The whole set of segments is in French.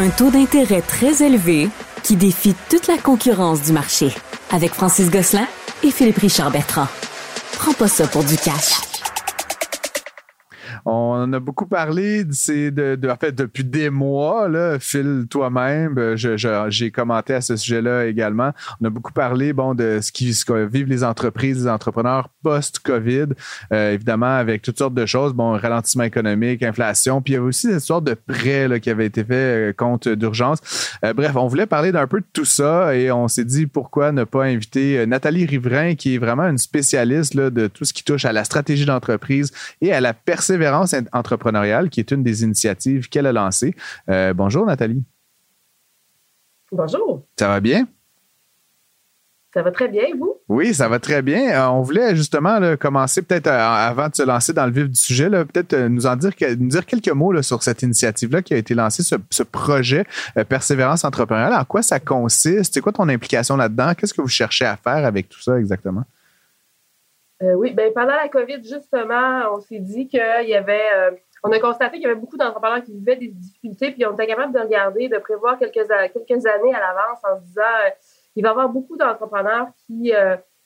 Un taux d'intérêt très élevé qui défie toute la concurrence du marché. Avec Francis Gosselin et Philippe Richard Bertrand. Prends pas ça pour du cash. On a beaucoup parlé de, de, en fait, depuis des mois, là, Phil, toi-même, euh, j'ai commenté à ce sujet-là également. On a beaucoup parlé, bon, de ce qui ce vivent les entreprises, les entrepreneurs post-COVID, euh, évidemment, avec toutes sortes de choses, bon, ralentissement économique, inflation, puis il y avait aussi cette sorte de prêt là, qui avait été fait euh, compte d'urgence. bref, on voulait parler d'un peu de tout ça et on s'est dit pourquoi ne pas inviter Nathalie Riverain, qui est vraiment une spécialiste là, de tout ce qui touche à la stratégie d'entreprise et à la persévérance entrepreneuriale, qui est une des initiatives qu'elle a lancées. Euh, bonjour, Nathalie. Bonjour. Ça va bien? Ça va très bien, vous? Oui, ça va très bien. Euh, on voulait justement commencer peut-être euh, avant de se lancer dans le vif du sujet, peut-être nous en dire, nous dire quelques mots sur cette initiative-là qui a été lancée, ce, projet Persévérance entrepreneuriale. En quoi ça consiste? C'est quoi ton implication là-dedans? Qu'est-ce que vous cherchez à faire avec tout ça exactement? Euh, oui, ben pendant la COVID, justement, on s'est dit qu'il y avait, euh, on a constaté qu'il y avait beaucoup d'entrepreneurs qui vivaient des difficultés, puis on était capable de regarder, de prévoir quelques, quelques années à l'avance en se disant, euh, il va y avoir beaucoup d'entrepreneurs qui,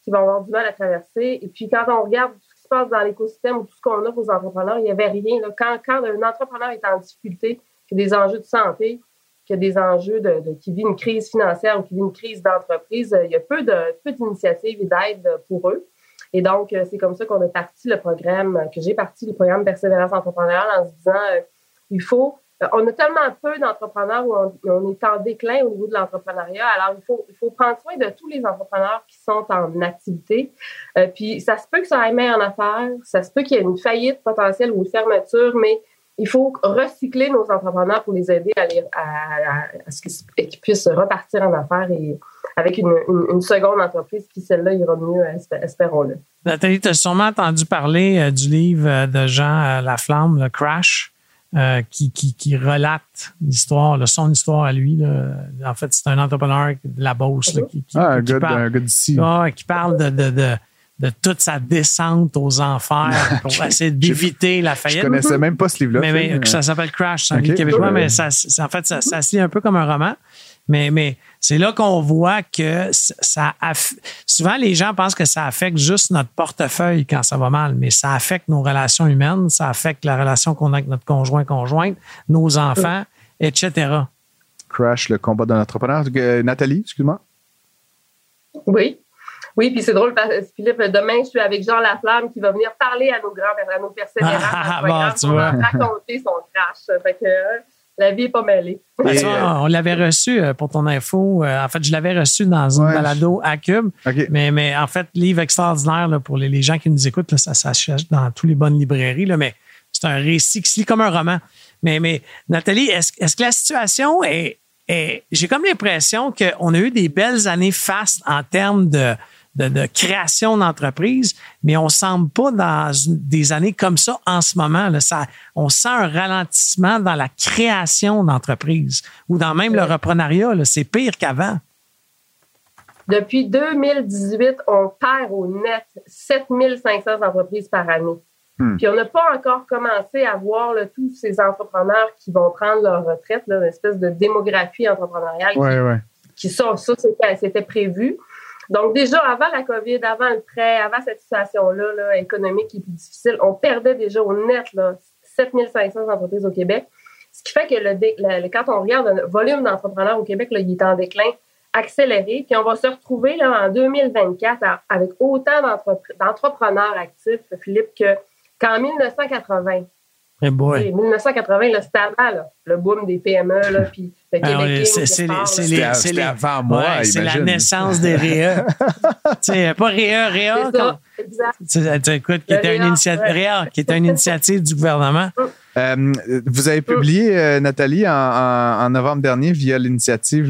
qui vont avoir du mal à traverser. Et puis quand on regarde tout ce qui se passe dans l'écosystème ou tout ce qu'on offre aux entrepreneurs, il n'y avait rien. Là. Quand, quand un entrepreneur est en difficulté, qu'il y a des enjeux de santé, qu'il y a des enjeux de, de, qui vit une crise financière ou qui vit une crise d'entreprise, il y a peu de peu d'initiatives et d'aide pour eux. Et donc, euh, c'est comme ça qu'on a parti le programme, que j'ai parti le programme Persévérance entrepreneuriale en se disant, euh, il faut, euh, on a tellement peu d'entrepreneurs où on, est en déclin au niveau de l'entrepreneuriat. Alors, il faut, il faut prendre soin de tous les entrepreneurs qui sont en activité. puis, ça se peut que ça aille mal en affaires, ça se peut qu'il y ait une faillite potentielle ou une fermeture, mais il faut recycler nos entrepreneurs pour les aider à, à, ce qu'ils puissent repartir en affaires et avec une, seconde entreprise qui, celle-là, ira mieux, espérons-le. Nathalie, tu as sûrement entendu parler euh, du livre euh, de Jean euh, Laflamme, Le Crash, qui, qui, relate l'histoire, son histoire à lui. En fait, c'est un entrepreneur de la Beauce qui, ah, un, gars, parle, d'ici. qui parle de, de, toute sa descente aux enfers pour essayer d'éviter la faillite. Je connaissais même pas ce livre-là. Mais, ça s'appelle Crash, c'est un livre québécois, mais ça, en fait, ça, ça se lit un peu comme un roman. Mais, mais c'est là qu'on voit que ça souvent les gens pensent que ça affecte juste notre portefeuille quand ça va mal, mais ça affecte nos relations humaines, ça affecte la relation qu'on a avec notre conjoint, conjointe, nos enfants, etc. Crash, le combat d'un entrepreneur. Euh, Nathalie, excuse-moi. Oui. Oui, puis c'est drôle, Philippe, demain, je suis avec Jean Laflamme qui va venir parler à nos grands, à nos persévérants, ah, pour raconter son crash. Fait que, la vie n'est pas mêlée. Ben, on l'avait reçu euh, pour ton info. Euh, en fait, je l'avais reçu dans une balado à Cube. Mais, mais en fait, livre extraordinaire pour les, gens qui nous écoutent. ça s'achète dans toutes les bonnes librairies. Là, mais c'est un récit qui se lit comme un roman. Mais, mais Nathalie, est-ce que la situation est. est J'ai comme l'impression qu'on a eu des belles années fastes en termes de de, création d'entreprise, mais on ne semble pas dans des années comme ça en ce moment. Là, ça, on sent un ralentissement dans la création d'entreprise ou dans même le reprenariat. C'est pire qu'avant. Depuis 2018, on perd au net 7500 entreprises par année. Hmm. Puis on n'a pas encore commencé à voir tous ces entrepreneurs qui vont prendre leur retraite, là, une espèce de démographie entrepreneuriale qui, qui ça c'était prévu. Donc, déjà, avant la COVID, avant le prêt, avant cette situation-là économique qui est plus difficile, on perdait déjà au net là, 7500 entreprises au Québec. Ce qui fait que le, quand on regarde le volume d'entrepreneurs au Québec, là, il est en déclin accéléré. Puis on va se retrouver là, en 2024 avec autant d'entrepreneurs actifs, Philippe, qu'en 1980. Hey boy. 1980, c'était avant le boom des PME, là, puis. C'est avant moi, C'est la naissance des REA. pas REA, REA. Ça, exact. Écoute, qui était, une initiative, REA, qui était une initiative du gouvernement. Euh, vous avez publié, euh, Nathalie, en, novembre dernier, via l'initiative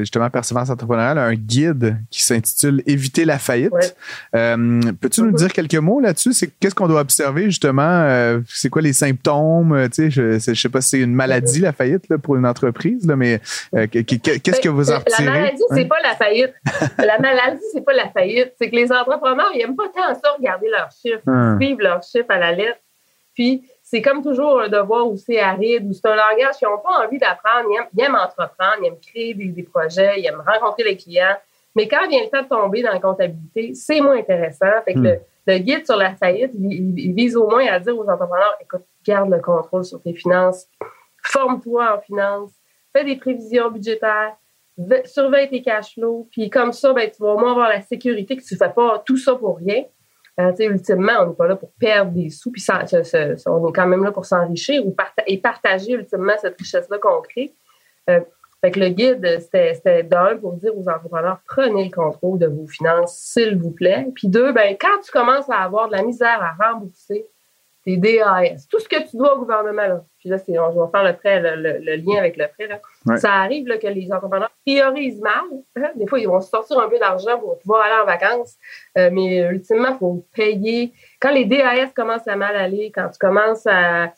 justement Persévérance entrepreneuriale, un guide qui s'intitule Éviter la faillite. Euh, peux-tu nous mm-hmm. dire quelques mots là-dessus? C'est qu'est-ce qu'on doit observer justement? c'est quoi les symptômes? Tu sais, je, ne sais pas si c'est une maladie la faillite là, pour une entreprise, là, mais qu'est-ce que vous en retirez? La maladie, c'est pas la faillite. la maladie, c'est pas la faillite. C'est que les entrepreneurs, ils aiment pas tant ça regarder leurs chiffres, ah. suivre leurs chiffres à la lettre. Puis c'est comme toujours un devoir où c'est aride, où c'est un langage qu'ils n'ont pas envie d'apprendre. Ils aiment, entreprendre, ils aiment créer des, projets, ils aiment rencontrer les clients. Mais quand vient le temps de tomber dans la comptabilité, c'est moins intéressant. Fait que hmm. le, guide sur la faillite, il, vise au moins à dire aux entrepreneurs, écoute, garde le contrôle sur tes finances, forme-toi en finances, fais des prévisions budgétaires, surveille tes cash flows, puis comme ça, ben, tu vas au moins avoir la sécurité que tu ne fais pas tout ça pour rien. Euh, ultimement, on n'est pas là pour perdre des sous, puis on est quand même là pour s'enrichir et partager ultimement cette richesse-là qu'on crée. Euh, fait que le guide, c'était d'un pour dire aux entrepreneurs, prenez le contrôle de vos finances, s'il vous plaît. Puis deux, ben, quand tu commences à avoir de la misère à rembourser tes DAS, tout ce que tu dois au gouvernement, là, puis là, c'est, on, va faire le prêt, le, lien avec le prêt. Là. Ça arrive là, que les entrepreneurs priorisent mal. Hein. Des fois, ils vont sortir un peu d'argent pour pouvoir aller en vacances. Euh, mais ultimement, il faut payer. Quand les DAS commencent à mal aller, quand tu commences à,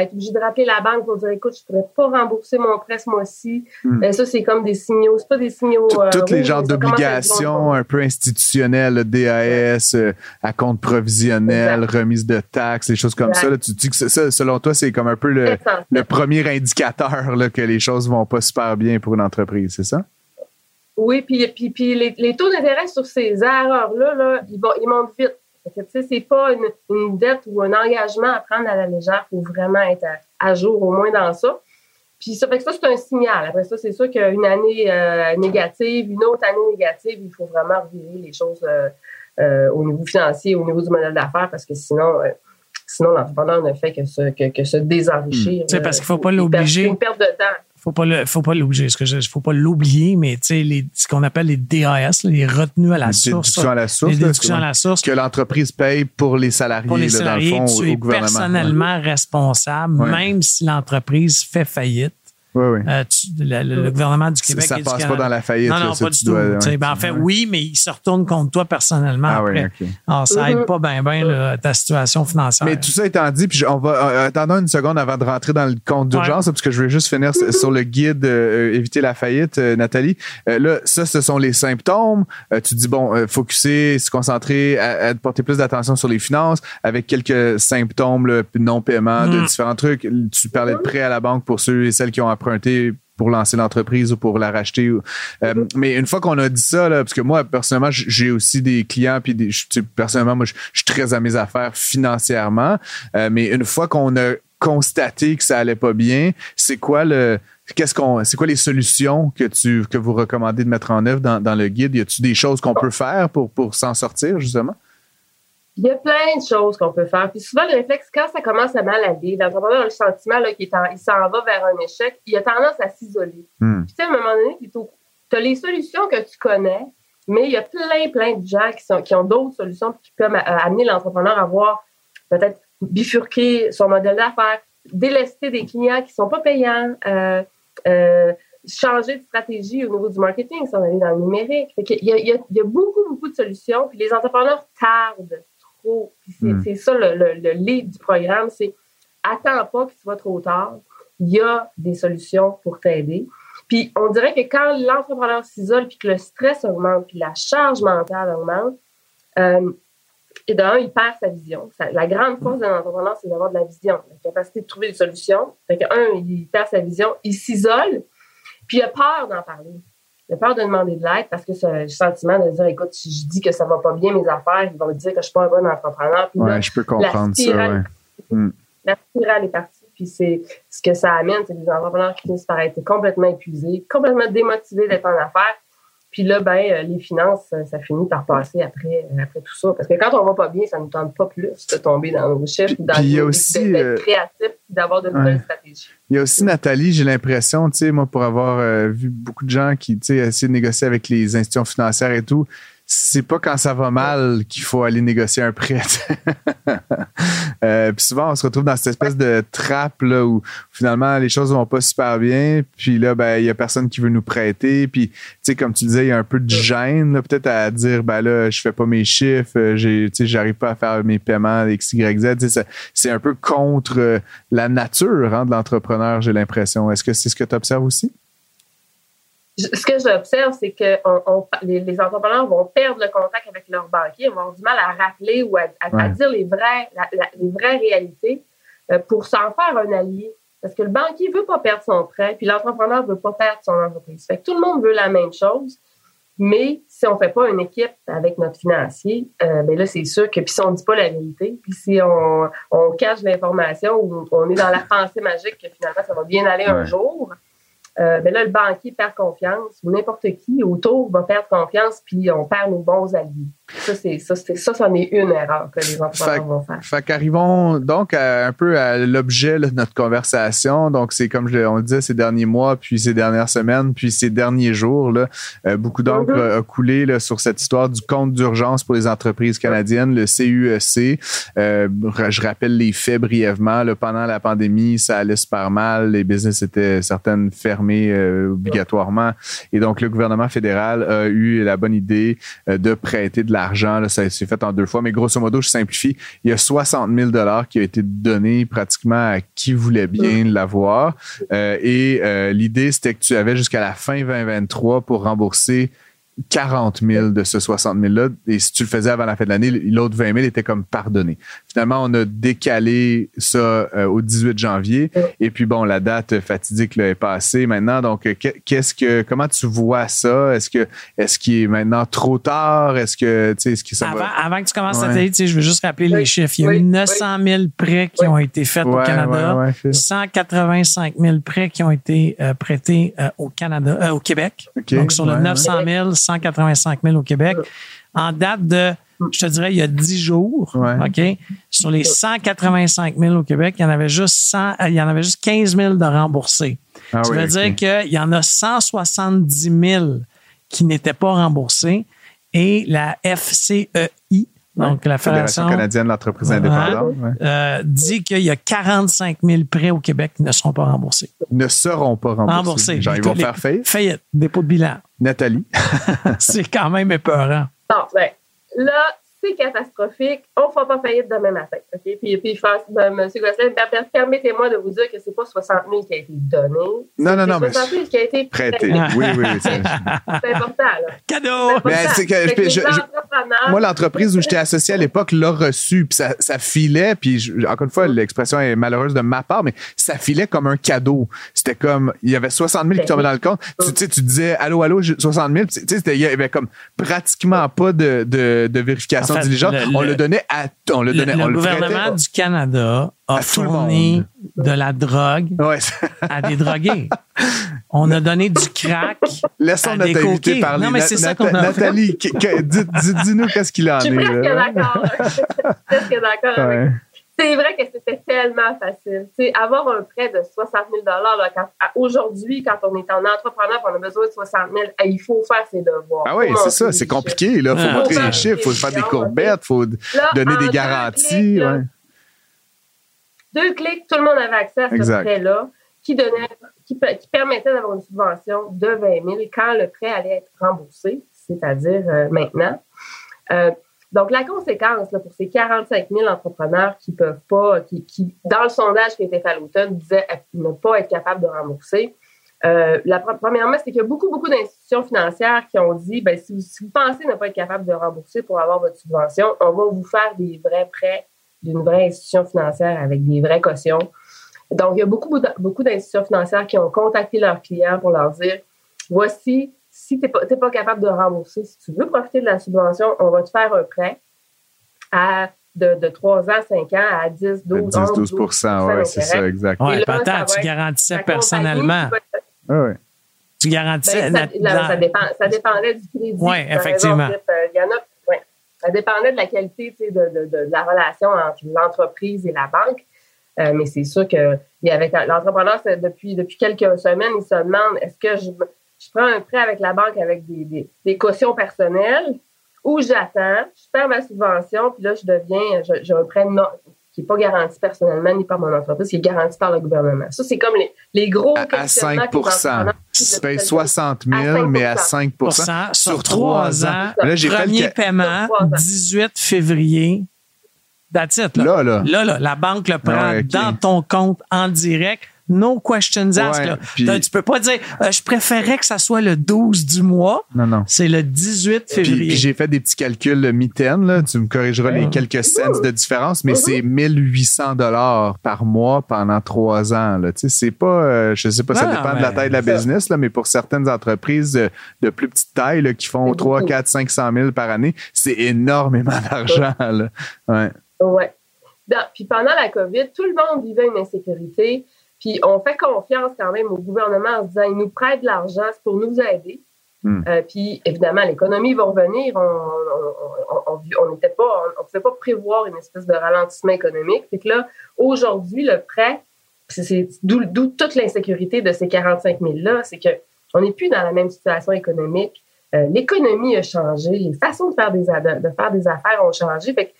être obligé de rappeler la banque pour dire écoute, je ne pourrais pas rembourser mon prêt ce mois-ci, hmm. ben, ça, c'est comme des signaux. C'est pas des signaux. Euh, les genres d'obligations un peu institutionnelles, DAS, euh, à compte provisionnel, remise de taxes, des choses comme ça. tu dis que ça, selon toi, c'est comme un peu le le, premier indicateur là, que les choses vont pas super bien pour une entreprise, c'est ça? Oui, puis, puis, les, taux d'intérêt sur ces erreurs-là, là, ils, vont, ils montent vite. Ce n'est pas une, dette ou un engagement à prendre à la légère. Il faut vraiment être à, jour au moins dans ça. Puis ça fait que ça, c'est un signal. Après ça, c'est sûr qu'une année euh, négative, une autre année négative, il faut vraiment revirer les choses euh, euh, au niveau financier, au niveau du modèle d'affaires, parce que sinon, Sinon, l'entrepreneur ne fait que se, que, que se désenrichir. C'est parce qu'il ne faut pas l'obliger. C'est une perte de temps faut pas le, faut pas l'obliger. Ce faut pas l'oublier, mais tu sais, les, ce qu'on appelle les DAS, les retenues à la source. à la source. Les déductions à la source. Que l'entreprise paye pour les salariés, pour les salariés dans le fond, tu es personnellement responsable, même si l'entreprise fait faillite. Oui, oui. Euh, le, gouvernement du Québec. Ça, ne passe pas dans la faillite. Non, non, pas du tout. Ben, en fait, oui, mais il se retourne contre toi personnellement ah, après. Oui, Alors, ça aide pas bien, bien ta situation financière. Mais tout ça étant dit, puis on va euh, attendons une seconde avant de rentrer dans le compte d'urgence, parce que je vais juste finir sur le guide euh, Éviter la faillite, Nathalie. là, ça, ce sont les symptômes. tu dis, bon, focuser, se concentrer, à, porter plus d'attention sur les finances, avec quelques symptômes, non-paiement de mm. différents trucs. Tu parlais de prêt à la banque pour ceux et celles qui ont pour lancer l'entreprise ou pour la racheter. Euh, mais une fois qu'on a dit ça, parce que moi, personnellement, j'ai aussi des clients, puis des, personnellement, moi, je, suis très à mes affaires financièrement. Euh, mais une fois qu'on a constaté que ça allait pas bien, c'est quoi le qu'est-ce qu'on c'est quoi les solutions que tu que vous recommandez de mettre en œuvre dans, dans le guide? Y a-t-il des choses qu'on peut faire pour, pour s'en sortir, justement? Il y a plein de choses qu'on peut faire. Puis souvent, le réflexe, quand ça commence à mal aller, l'entrepreneur a le sentiment qu'il s'en va vers un échec, il a tendance à s'isoler. Hmm. Puis tu sais, à un moment donné, tu as les solutions que tu connais, mais il y a plein, plein de gens qui, sont, qui ont d'autres solutions qui peuvent euh, amener l'entrepreneur à voir peut-être bifurquer son modèle d'affaires, délester des clients qui sont pas payants, euh, euh, changer de stratégie au niveau du marketing, s'en aller dans le numérique. il, y a, il y a beaucoup, beaucoup de solutions, puis les entrepreneurs tardent Hmm. C'est ça le, le, lead du programme, c'est attends pas que tu vas trop tard. Il y a des solutions pour t'aider. Puis on dirait que quand l'entrepreneur s'isole, puis que le stress augmente, puis la charge mentale augmente, euh, et d'un, il perd sa vision. la grande force d'un entrepreneur, c'est d'avoir de la vision, la capacité de trouver des solutions. Fait que, un, il perd sa vision, il s'isole, puis il a peur d'en parler. A peur de demander de l'aide parce que le sentiment de dire écoute, si je dis que ça va pas bien mes affaires, ils vont me dire que je suis pas un bon entrepreneur. Puis ouais, je peux comprendre ça. Ouais. Hmm. La spirale est partie. Puis c'est ce que ça amène, c'est des entrepreneurs qui finissent par être complètement épuisés, complètement démotivés d'être en affaires, puis là, ben, euh, les finances, ça finit par passer après, euh, après tout ça. Parce que quand on va pas bien, ça ne nous tente pas plus de tomber dans nos chiffres, d'être euh, créatif, d'avoir de nouvelles stratégies. Il y a aussi Nathalie, j'ai l'impression, tu sais, moi, pour avoir vu beaucoup de gens qui, tu sais, de négocier avec les institutions financières et tout, c'est pas quand ça va mal qu'il faut aller négocier un prêt. euh, puis souvent, on se retrouve dans cette espèce de trappe là, où finalement les choses vont pas super bien. Puis là, ben il y a personne qui veut nous prêter. Puis tu sais, comme tu disais, il y a un peu de gêne peut-être à dire ben là, je fais pas mes chiffres, euh, j'ai, tu sais, j'arrive pas à faire mes paiements X, Y, Z. C'est un peu contre euh, la nature hein, de l'entrepreneur, j'ai l'impression. Est-ce que c'est ce que tu observes aussi? Ce que j'observe, c'est que les, entrepreneurs vont perdre le contact avec leurs banquiers, ils vont avoir du mal à rappeler ou à, dire les vraies, les vraies réalités euh, pour s'en faire un allié. Parce que le banquier veut pas perdre son prêt, puis l'entrepreneur veut pas perdre son entreprise. Fait que tout le monde veut la même chose, mais si on fait pas une équipe avec notre financier, euh, ben là c'est sûr que puis si on dit pas la vérité, puis si on, on cache l'information ou on est dans la pensée magique que finalement ça va bien aller un jour, euh, ben là, le banquier perd confiance, ou n'importe qui autour va perdre confiance, puis on perd nos bons alliés. Ça, c'est ça, ça, c'en est une erreur que les entrepreneurs vont faire. Fait qu'arrivons donc un peu à l'objet de notre conversation. Donc, c'est comme je, on le disait ces derniers mois, puis ces dernières semaines, puis ces derniers jours, là, euh, beaucoup d'encre mm-hmm. a coulé là, sur cette histoire du compte d'urgence pour les entreprises canadiennes, le CUEC. E euh, je rappelle les faits brièvement. Là, pendant la pandémie, ça allait super mal. Les business étaient certaines fermées euh, obligatoirement. Et donc, le gouvernement fédéral a eu la bonne idée de prêter de la l'argent. Ça s'est fait en deux fois, mais grosso modo, je simplifie. Il y a 60 000 qui ont été donnés pratiquement à qui voulait bien mm. l'avoir. Euh, et euh, l'idée, c'était que tu avais jusqu'à la fin 2023 pour rembourser 40 000 de ce 60 000-là. Et si tu le faisais avant la fin de l'année, l'autre 20 000 était comme pardonné. Finalement, on a décalé ça euh, au 18 janvier. Et puis, bon, la date fatidique là, est passée maintenant. Donc, euh, qu'est-ce que, comment tu vois ça? Est-ce que, est-ce qu'il est maintenant trop tard? Est-ce que, tu sais, est-ce que ça avant, avant que tu commences à te je veux juste rappeler les chiffres. Il y a eu 900 000 prêts qui ont été faits au Canada. 185 000 prêts qui ont été euh, prêtés au Canada, au Québec. Donc, sur le 900 000, 185 000 au Québec. En date de, je te dirais, il y a 10 jours, OK? Sur les 185 000 au Québec, il y en avait juste 100, il y en avait juste 15 000 de remboursés. Ah ça veut dire qu'il y en a 170 000 qui n'étaient pas remboursés et la FCEI, donc la Fédération canadienne de l'entreprise indépendante, euh, dit qu'il y a 45 000 prêts au Québec qui ne seront pas remboursés. Ne seront pas remboursés. Genre, ils vont faire faillite? Faillite, dépôt de bilan. Nathalie. c'est quand même épeurant. Non, ben, là, c'est catastrophique. On ne fera pas faillite demain matin. OK? Puis, puis pense, ben, M. Gosselin, permettez-moi de vous dire que ce n'est pas 60 000 qui a été donné. Non, non, non. 60 000 qui a été prêté. Oui, oui, oui. C'est important, là. Cadeau! Mais c'est que, moi, l'entreprise où j'étais associé à l'époque l'a reçu, puis ça, ça filait, puis encore une fois, l'expression est malheureuse de ma part, mais ça filait comme un cadeau. C'était comme, il y avait 60 000 qui tombaient dans le compte. Tu, sais, tu disais, allô, allô, 60 000. Tu sais, il y avait comme pratiquement pas de, de, de vérification on le donnait à on le donnait, le, gouvernement du Canada a fourni de la drogue à des drogués. On a donné du crack. Laissons notre invité parler. Non, mais c'est ça qu'on a Nathalie, dis-nous qu'est-ce qu'il en est. Je suis presque d'accord. Je suis presque d'accord c'est vrai que c'était tellement facile. avoir un prêt de 60 000 aujourd'hui, quand on est en entrepreneur on a besoin de 60 000 il faut faire ses devoirs. Ah oui, c'est ça, c'est compliqué. Il faut montrer les chiffres, il faut faire des courbettes, il faut donner des garanties. Deux clics, tout le monde avait accès à ce prêt-là qui, donnait, qui, qui permettait d'avoir une subvention de 20 000 quand le prêt allait être remboursé, c'est-à-dire euh, maintenant. Euh, donc, la conséquence là, pour ces 45 000 entrepreneurs qui peuvent pas, qui, qui dans le sondage qui a été fait à l'automne, disaient ne pas être capables de rembourser, euh, la, premièrement, c'est qu'il y a beaucoup, beaucoup d'institutions financières qui ont dit, ben, si, vous, pensez ne pas être capable de rembourser pour avoir votre subvention, on va vous faire des vrais prêts d'une vraie institution financière avec des vraies cautions. Donc, il y a beaucoup, beaucoup d'institutions financières qui ont contacté leurs clients pour leur dire, voici si tu n'es pas, pas, capable de rembourser, si tu veux profiter de la subvention, on va te faire un prêt à de, de 3 ans, 5 ans à 10, 12, 10, 12, 12 oui, c'est ça, exact. Oui, attends, tu garantissais personnellement. Oui, oui. Tu garantissais. Ben, ça, ça, dépend, ça, dépendait du crédit. Oui, effectivement. il y en a, ouais, ça dépendait de la qualité de, de, de, la relation entre l'entreprise et la banque. Euh, mais c'est sûr que l'entrepreneur, depuis, depuis quelques semaines, il se demande est-ce que je je prends un prêt avec la banque avec des, des, cautions personnelles ou j'attends, je perds ma subvention, puis là, je deviens, j'ai un prêt qui n'est pas garanti personnellement ni par mon entreprise, qui est garanti par le gouvernement. Ça, c'est comme les, les gros À, à 5 Tu payes 60 000, mais à 5% sur 3 ans. Là, j'ai premier le... paiement, 18 février. That's it, là. Là, là. là, la banque le prend dans ton compte en direct no questions asked. Ouais, tu peux pas dire euh, je préférais que ça soit le 12 du mois. Non, non. C'est le 18 février. Puis, j'ai fait des petits calculs là. Tu me corrigeras les quelques cents de différence, mais c'est 1800 dollars par mois pendant trois ans, là. Tu sais, c'est pas, euh, je sais pas, ça dépend de la taille de la business, là, mais pour certaines entreprises de, plus petite taille, là, qui font 3, 4, 500 000 par année, c'est énormément d'argent, là. Ouais. Ouais. puis pendant la COVID, tout le monde vivait une insécurité. Puis on fait confiance quand même au gouvernement en se disant il nous prête de l'argent, c'est pour nous aider. Hmm. Euh, puis évidemment, l'économie va revenir. On n'était pas, on, pouvait pas prévoir une espèce de ralentissement économique. Puis que là, aujourd'hui, le prêt, c'est d'où toute l'insécurité de ces 45 000 là, c'est que on n'est plus dans la même situation économique. Euh, l'économie a changé, les façons de faire des de faire des affaires ont changé. Fait que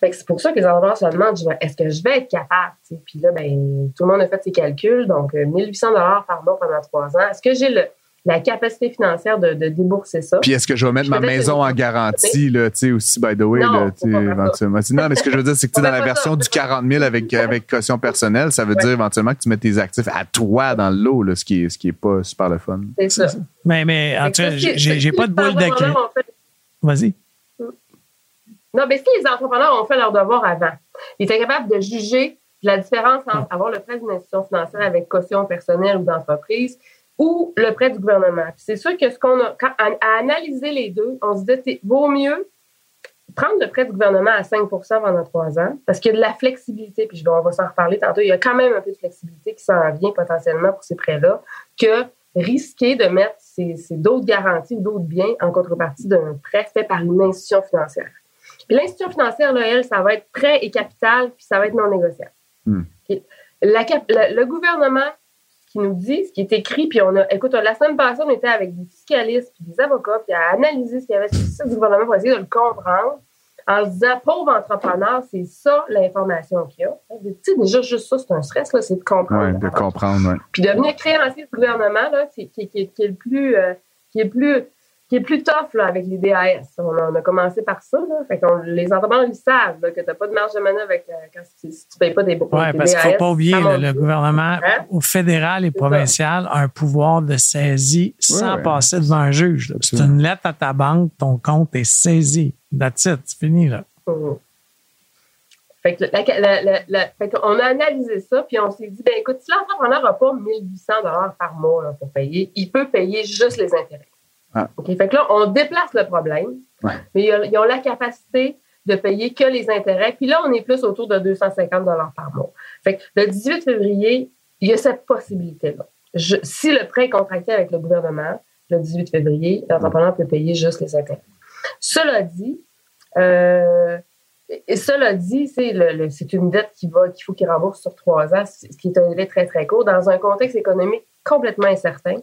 c'est pour ça que les entrepreneurs se demandent est-ce que je vais être capable Puis là, ben, tout le monde a fait ses calculs, donc 1800 euh, dollars par mois pendant trois ans. Est-ce que j'ai la capacité financière de, débourser ça? Puis est-ce que je vais mettre ma maison en garantie, là, tu sais, aussi, by the way, non, là, éventuellement. Non, mais ce que je veux dire, c'est que dans la version du 40 000 avec, avec caution personnelle, ça veut dire éventuellement que tu mets tes actifs à toi dans le lot, là, ce qui est, ce qui est pas super le fun. C'est ça. Mais, mais, en tout cas, j'ai pas de boule de Vas-y. Non, mais si les entrepreneurs ont fait leur devoir avant, ils étaient capables de juger la différence entre avoir le prêt d'une institution financière avec caution personnelle ou d'entreprise ou le prêt du gouvernement. C'est sûr que ce qu'on a, à, analyser les deux, on se dit, vaut mieux prendre le prêt du gouvernement à 5% pendant trois ans, parce qu'il y a de la flexibilité, puis on va s'en reparler tantôt, il y a quand même un peu de flexibilité qui s'en vient potentiellement pour ces prêts-là, que risquer de mettre ces d'autres garanties ou d'autres biens en contrepartie d'un prêt fait par une institution financière. L'institution financière, là, elle, ça va être prêt et capital, puis ça va être non négociable. Hmm. le gouvernement, ce qui nous dit, ce qui est écrit, puis on a, écoute, la semaine passée, on était avec des fiscalistes, puis des avocats, puis à analyser ce qu'il y avait sur le site du gouvernement pour essayer de le comprendre, en se disant, pauvre entrepreneur, c'est ça l'information qu'il y a. Tu sais, déjà, juste ça, c'est un stress, là, c'est de comprendre. Oui, de comprendre, oui. Puis de venir créancier du gouvernement, là, qui, qui, qui, est le plus, euh, qui est plus qui est plus tough là, avec les DAS. On a, commencé par ça. Là. Fait les entrepreneurs, ils savent que tu n'as pas de marge de manœuvre avec, euh, quand, si, tu ne payes pas des Oui, parce qu'il ne faut pas oublier, le, gouvernement hein? au fédéral et provincial a un pouvoir de saisie sans passer devant un juge. C'est une lettre à ta banque, ton compte est saisi. That's it, c'est fini. Là. Mmh. Fait que fait on a analysé ça, puis on s'est dit, ben écoute, si l'entrepreneur n'a pas 1800 par mois là, pour payer, il peut payer juste les intérêts. Ah. Fait que là, on déplace le problème, mais ils ont la capacité de payer que les intérêts. Puis là, on est plus autour de 250 par mois. Fait que le 18 février, il y a cette possibilité-là. si le prêt est contracté avec le gouvernement, le 18 février, l'entrepreneur peut payer juste les intérêts. Cela dit, euh, et cela dit, c'est une dette qui va, qu'il faut qu'il rembourse sur trois ans, ce qui est un délai très, très court, dans un contexte économique complètement incertain.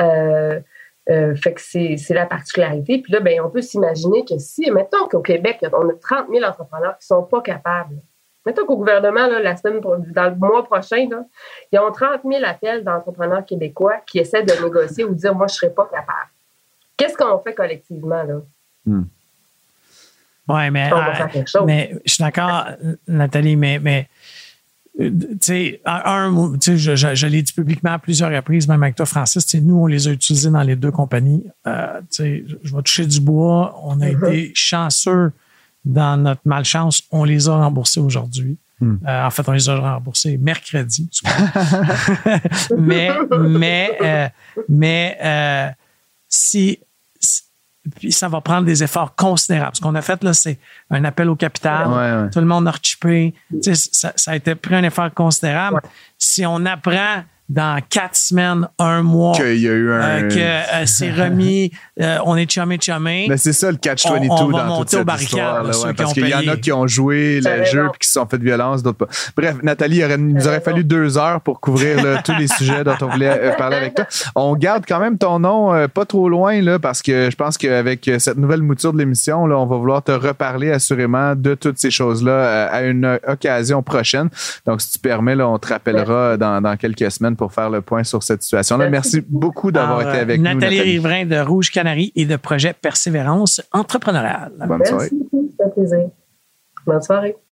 Euh, euh, fait que c'est la particularité. Puis là, ben, on peut s'imaginer que si, mettons qu'au Québec, on a 30 000 entrepreneurs qui sont pas capables. Mettons qu'au gouvernement, là, la semaine, dans le mois prochain, là, ils ont 30 000 appels d'entrepreneurs québécois qui essaient de négocier ou de dire, moi, je serais pas capable. Qu'est-ce qu'on fait collectivement, là? Hmm. Oui, mais, euh, mais je suis d'accord, Nathalie, mais, mais tu sais, un, je, je, je l'ai dit publiquement à plusieurs reprises, même avec toi, Francis, nous, on les a utilisés dans les deux compagnies. Euh, je vais toucher du bois. On a mm-hmm. été chanceux dans notre malchance. On les a remboursés aujourd'hui. Mm. Euh, en fait, on les a remboursés mercredi. mais mais, euh, mais euh, si puis ça va prendre des efforts considérables. Ce qu'on a fait, là, c'est un appel au capital. Tout le monde a rechippé. Ça, ça, a été pris un effort considérable. Si on apprend dans quatre semaines, un mois, qu'il y a eu un... que euh, c'est remis, euh, on est chumé chumé. Mais c'est ça le catch 22 dans toute cette histoire. Là, ouais, parce qu'il y en a qui ont joué le jeu puis qui se sont fait de violence, d'autres pas. Bref, Nathalie, il, nous aurait fallu deux heures pour couvrir là, tous les sujets dont on voulait euh, parler avec toi. On garde quand même ton nom pas trop loin là, parce que je pense qu'avec cette nouvelle mouture de l'émission, là, on va vouloir te reparler assurément de toutes ces choses-là à une occasion prochaine. Donc, si tu permets, là, on te rappellera dans, dans quelques semaines pour faire le point sur cette situation-là. Merci, beaucoup d'avoir été avec Nathalie nous. Nathalie Riverain de Rouge Canary et de Projet Persévérance entrepreneuriale. Bonne soirée. Merci beaucoup, ça fait plaisir. Bonne soirée.